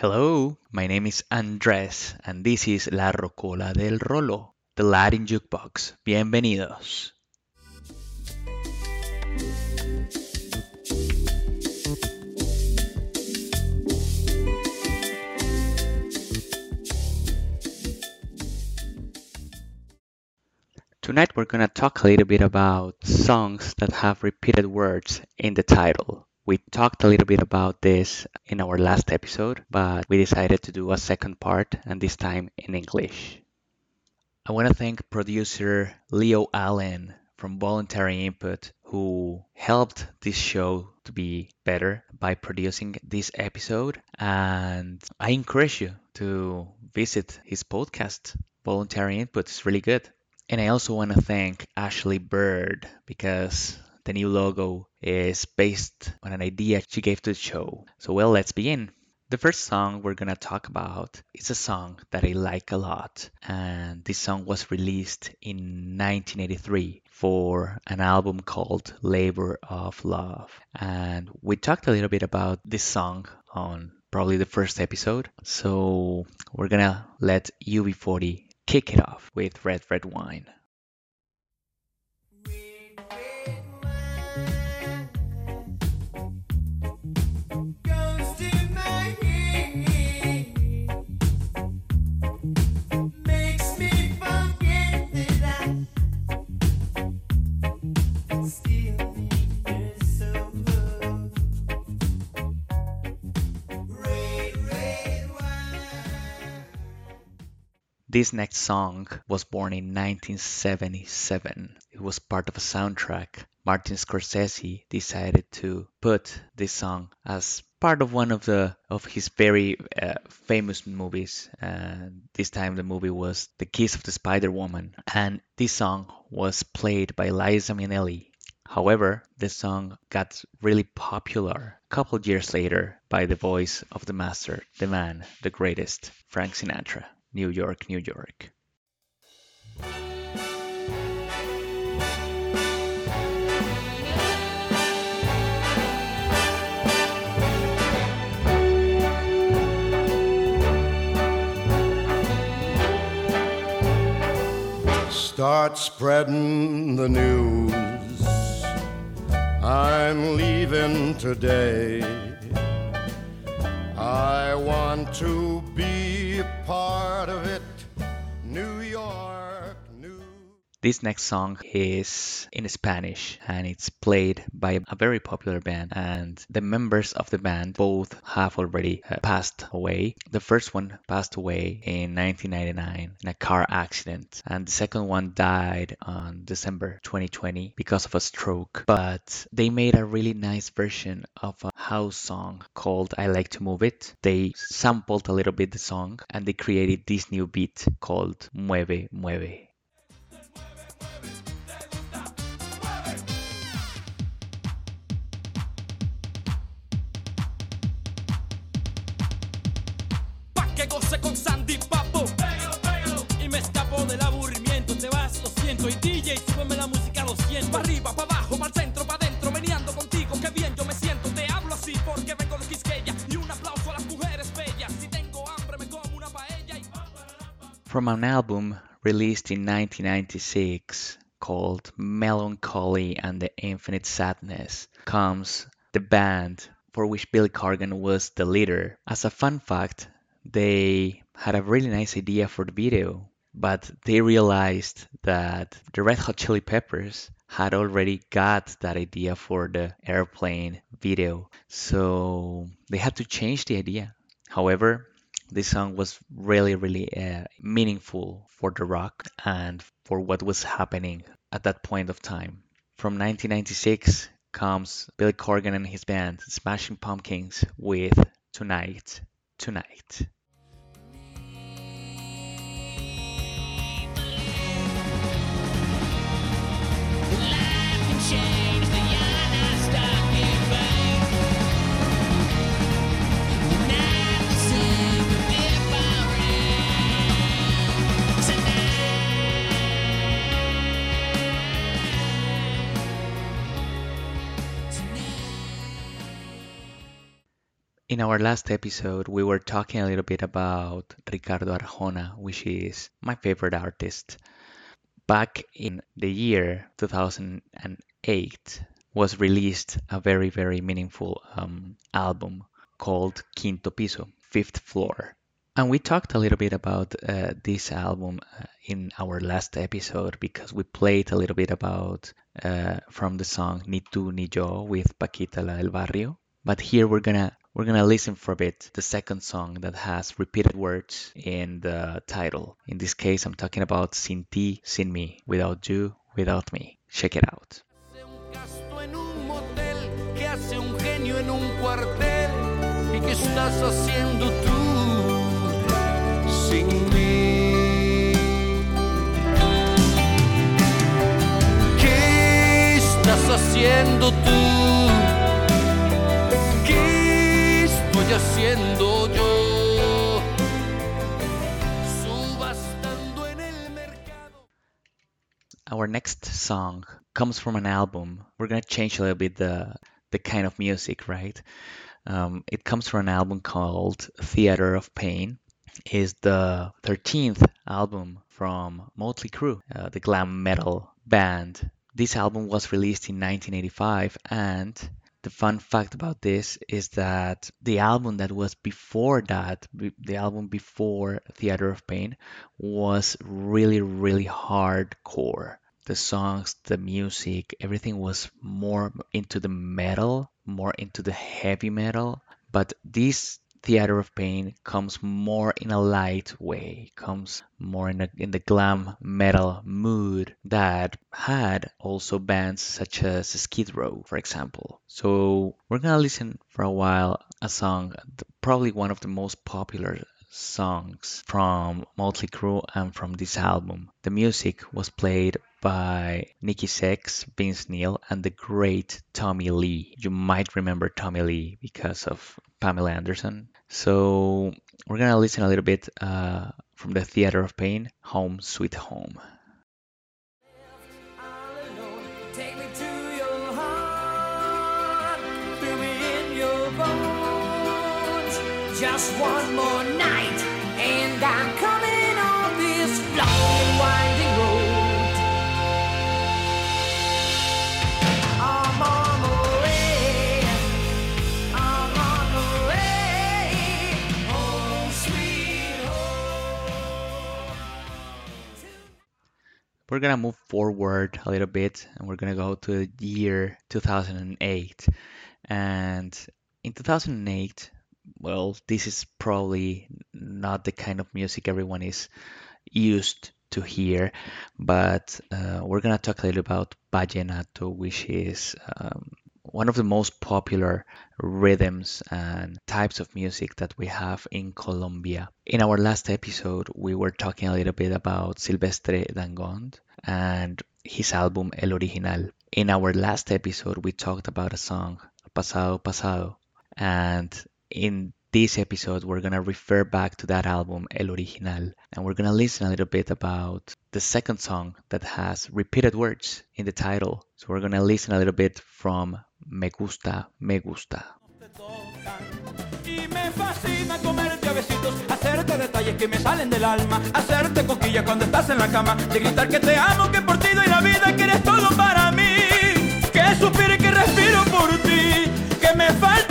Hello, my name is Andres and this is La Rocola del Rolo, the Latin Jukebox. Bienvenidos. Tonight we're going to talk a little bit about songs that have repeated words in the title. We talked a little bit about this in our last episode, but we decided to do a second part and this time in English. I want to thank producer Leo Allen from Voluntary Input who helped this show to be better by producing this episode. And I encourage you to visit his podcast. Voluntary Input is really good. And I also want to thank Ashley Bird because the new logo is based on an idea she gave to the show. So, well, let's begin. The first song we're gonna talk about is a song that I like a lot, and this song was released in 1983 for an album called Labor of Love. And we talked a little bit about this song on probably the first episode, so we're gonna let UB40 kick it off with Red Red Wine. This next song was born in 1977. It was part of a soundtrack. Martin Scorsese decided to put this song as part of one of the of his very uh, famous movies. And this time the movie was The Kiss of the Spider Woman, and this song was played by Liza Minnelli. However, the song got really popular a couple years later by the voice of the master, the man, the greatest, Frank Sinatra. New York, New York. Start spreading the news. I'm leaving today. I want to be a part of it. New York, This next song is in Spanish and it's played by a very popular band and the members of the band both have already uh, passed away. The first one passed away in 1999 in a car accident and the second one died on December 2020 because of a stroke. But they made a really nice version of a house song called I Like to Move It. They sampled a little bit the song and they created this new beat called Mueve Mueve. Que goce con Sandy Papo. Y me escapo del aburrimiento. Te vas, lo siento. Y DJ, súbeme la música, lo siento. Pa' arriba, pa' abajo, centro, pa' contigo, qué bien yo me siento. Te hablo así porque vengo de Quisqueya. Y un aplauso a las mujeres bellas. Si tengo hambre, me como una paella. Y... From an album released in 1996 called Mellon Collie and the Infinite Sadness comes the band for which Billy Corgan was the leader. As a fun fact, they had a really nice idea for the video, but they realized that the Red Hot Chili Peppers had already got that idea for the airplane video, so they had to change the idea. However, this song was really, really uh, meaningful for the rock and for what was happening at that point of time. From 1996 comes Billy Corgan and his band Smashing Pumpkins with Tonight, Tonight. In our last episode, we were talking a little bit about Ricardo Arjona, which is my favorite artist. Back in the year 2008 was released a very, very meaningful um, album called Quinto Piso, Fifth Floor. And we talked a little bit about uh, this album uh, in our last episode because we played a little bit about uh, from the song Ni tú ni yo with Paquita la del Barrio. But here we're gonna we're gonna listen for a bit the second song that has repeated words in the title. In this case, I'm talking about Sin ti, sin me, without you, without me. Check it out. Hace un gasto en un motel, que hace un genio en un cuartel y qué estás haciendo tú sin mí. ¿Qué estás haciendo tú? Haciendo yo? Our next song comes from an album. We're gonna change a little bit the the kind of music, right? Um, it comes from an album called Theater of Pain. Is the 13th album from Motley Crue, uh, the glam metal band. This album was released in 1985, and the fun fact about this is that the album that was before that, the album before Theater of Pain, was really, really hardcore. The songs, the music, everything was more into the metal, more into the heavy metal. But this Theater of Pain comes more in a light way, comes more in, a, in the glam metal mood that had also bands such as Skid Row, for example. So we're gonna listen for a while a song, probably one of the most popular songs from Motley Crue and from this album. The music was played by Nikki Sixx, Vince Neil, and the great Tommy Lee. You might remember Tommy Lee because of Pamela Anderson. So we're gonna listen a little bit uh, from the Theater of Pain, Home Sweet Home. to. Just one more night, and I'm coming on this We're gonna move forward a little bit and we're gonna go to the year 2008. And in 2008, well, this is probably not the kind of music everyone is used to hear, but uh, we're gonna talk a little about vallenato, which is um, one of the most popular rhythms and types of music that we have in Colombia. In our last episode, we were talking a little bit about Silvestre Dangond and his album El Original. In our last episode, we talked about a song, Pasado Pasado, and in this episode, we're gonna refer back to that album, El Original, and we're gonna listen a little bit about the second song that has repeated words in the title. So we're gonna listen a little bit from Me Gusta, Me Gusta. Te tocan. Y me fascina comerte a besitos, hacerte detalles que me salen del alma, hacerte coquilla cuando estás en la cama, de gritar que te amo, que por ti doy la vida, que eres todo para mí, que suspiro y que respiro por ti, que me faltas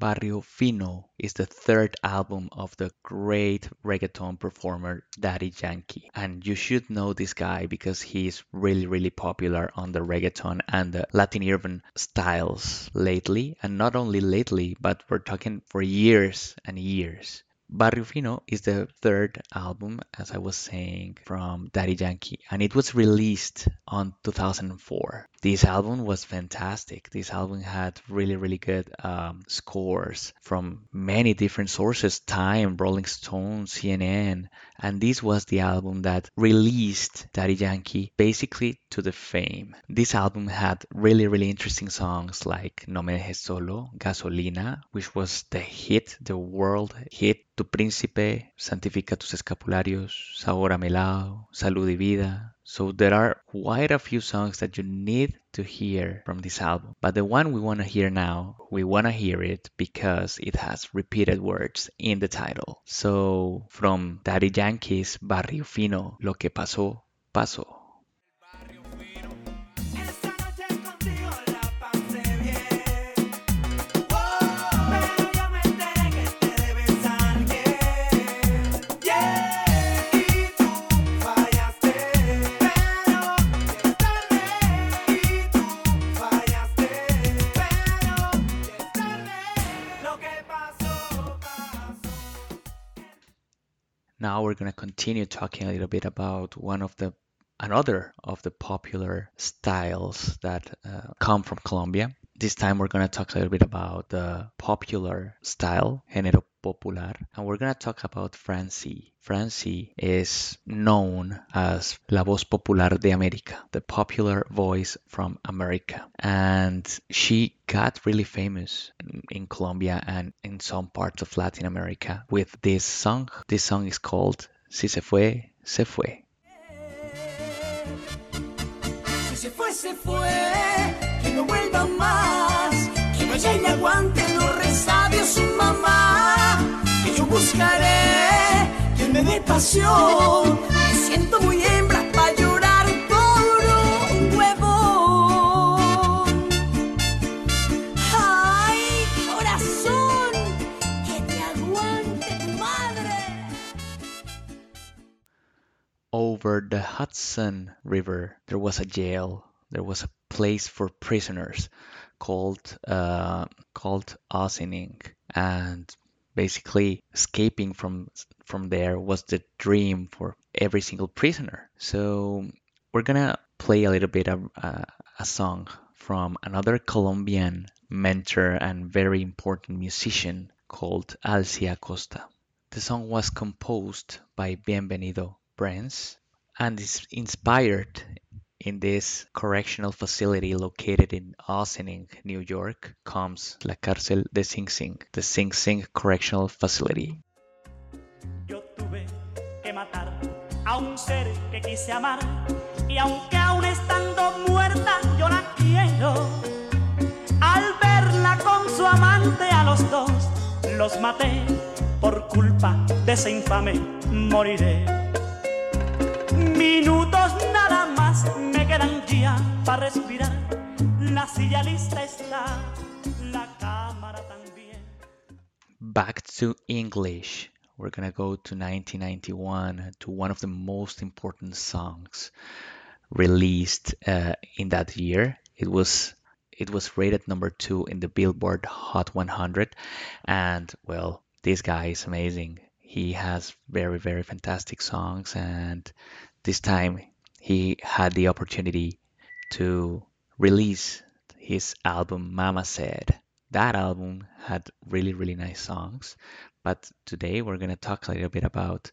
Barrio Fino is the third album of the great reggaeton performer Daddy Yankee. And you should know this guy because he's really, really popular on the reggaeton and the Latin urban styles lately. And not only lately, but we're talking for years and years. Barrio Fino is the third album, as I was saying, from Daddy Yankee, and it was released on 2004. This album was fantastic. This album had really, really good um, scores from many different sources Time, Rolling Stone, CNN, and this was the album that released Daddy Yankee basically to the fame. This album had really, really interesting songs like No Me Dejes Solo, Gasolina, which was the hit, the world hit Tu Príncipe, Santifica tus escapularios, Sabor a Melao, Salud y Vida. So there are quite a few songs that you need to hear from this album. But the one we want to hear now, we want to hear it because it has repeated words in the title. So from Daddy Yankee's Barrio Fino, Lo que pasó, pasó. We're going to continue talking a little bit about one of the another of the popular styles that uh, come from Colombia. This time we're going to talk a little bit about the popular style, género popular, and we're going to talk about Francy. Francy is known as La Voz Popular de América, the popular voice from America. And she got really famous in, in Colombia and in some parts of Latin America with this song. This song is called Si se fue, se fue. Si se fue, se fue, que no vuelva vaya y le aguante los resabios su mamá, que yo buscaré quien me dé pasión, me siento muy hembra para llorar por un huevo. Ay, corazón, que te aguante tu madre. over the Hudson River, there was a jail. There was a place for prisoners called uh, called Ossining, and basically escaping from from there was the dream for every single prisoner. So we're gonna play a little bit of uh, a song from another Colombian mentor and very important musician called Alci Acosta. The song was composed by Bienvenido Brens and is inspired in this correctional facility located in Ossining, New York, comes La Cárcel de Sing Sing, the Sing Sing Correctional Facility. Yo tuve que matar a un ser que quise amar y aunque aún estando muerta yo la quiero. Al verla con su amante a los dos los maté por culpa de ese infame moriré. Minutos nada más me quedan ya para respirar. La silla lista está, la cámara también. Back to English. We're gonna go to 1991 to one of the most important songs released uh, in that year. It was it was rated number two in the Billboard Hot 100, and well, this guy is amazing. He has very very fantastic songs, and this time he had the opportunity to release his album Mama Said. That album had really really nice songs, but today we're gonna talk a little bit about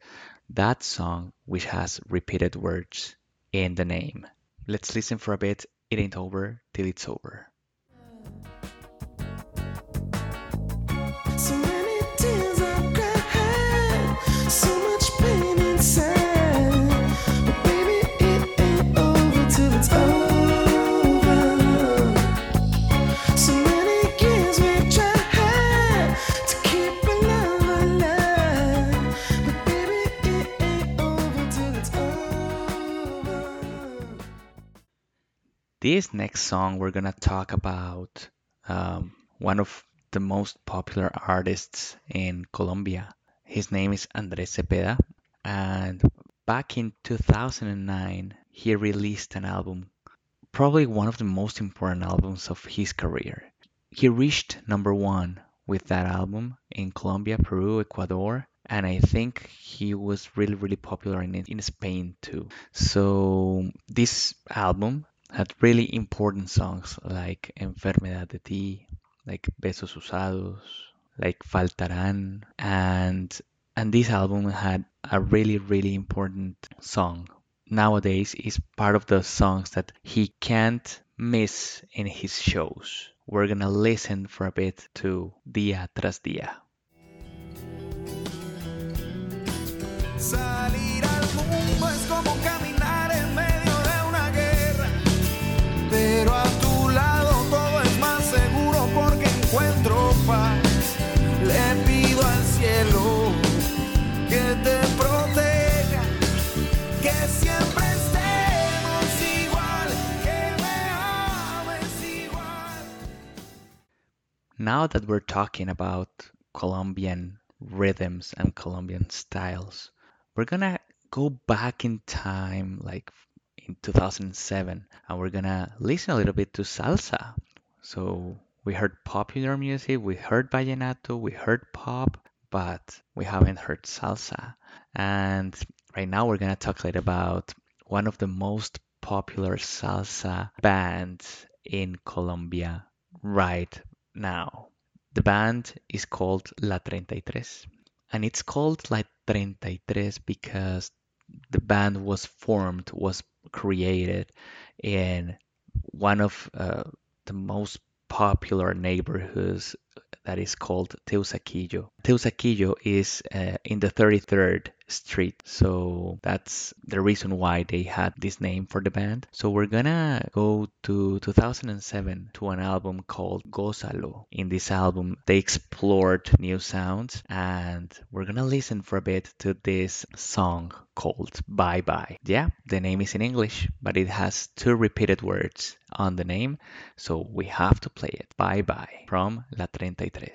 that song which has repeated words in the name. Let's listen for a bit. It ain't over till it's over. This next song, we're gonna talk about um, one of the most popular artists in Colombia. His name is Andres Cepeda, and back in 2009, he released an album, probably one of the most important albums of his career. He reached number one with that album in Colombia, Peru, Ecuador, and I think he was really, really popular in, in Spain too. So, this album had really important songs like Enfermedad de Ti, like Besos Usados, like Faltarán, and and this album had a really, really important song. Nowadays is part of the songs that he can't miss in his shows. We're gonna listen for a bit to Día tras Día. Salir al mundo es como Now that we're talking about Colombian rhythms and Colombian styles, we're gonna go back in time, like in 2007, and we're gonna listen a little bit to salsa. So we heard popular music, we heard vallenato, we heard pop, but we haven't heard salsa. And right now we're gonna talk a little about one of the most popular salsa bands in Colombia right now. The band is called La 33, and it's called La 33 because the band was formed, was created in one of uh, the most popular neighborhoods that is called Teusaquillo. Teusaquillo is uh, in the 33rd Street, so that's the reason why they had this name for the band. So we're gonna go to 2007 to an album called Gózalo. In this album, they explored new sounds, and we're gonna listen for a bit to this song called Bye Bye. Yeah, the name is in English, but it has two repeated words on the name, so we have to play it. Bye Bye from La 33.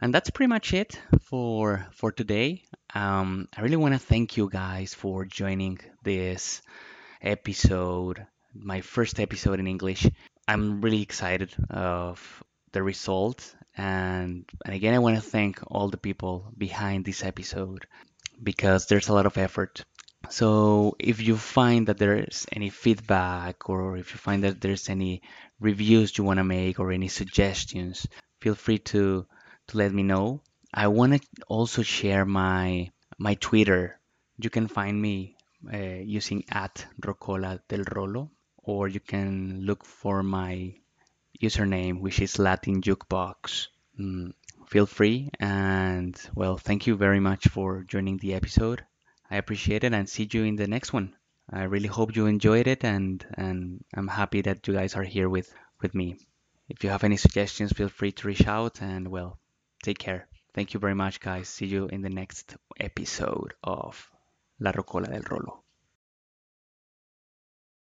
And that's pretty much it for for today. Um, I really want to thank you guys for joining this episode, my first episode in English. I'm really excited of the result, and and again, I want to thank all the people behind this episode because there's a lot of effort. So if you find that there's any feedback or if you find that there's any reviews you want to make or any suggestions, feel free to to let me know. I want to also share my my Twitter. You can find me uh, using at Rocola del Rolo, or you can look for my username, which is Latin Jukebox. Mm, feel free, and well, thank you very much for joining the episode. I appreciate it, and see you in the next one. I really hope you enjoyed it, and and I'm happy that you guys are here with with me. If you have any suggestions, feel free to reach out, and well, take care. Thank you very much, guys. See you in the next episode of La Rocola del Rolo.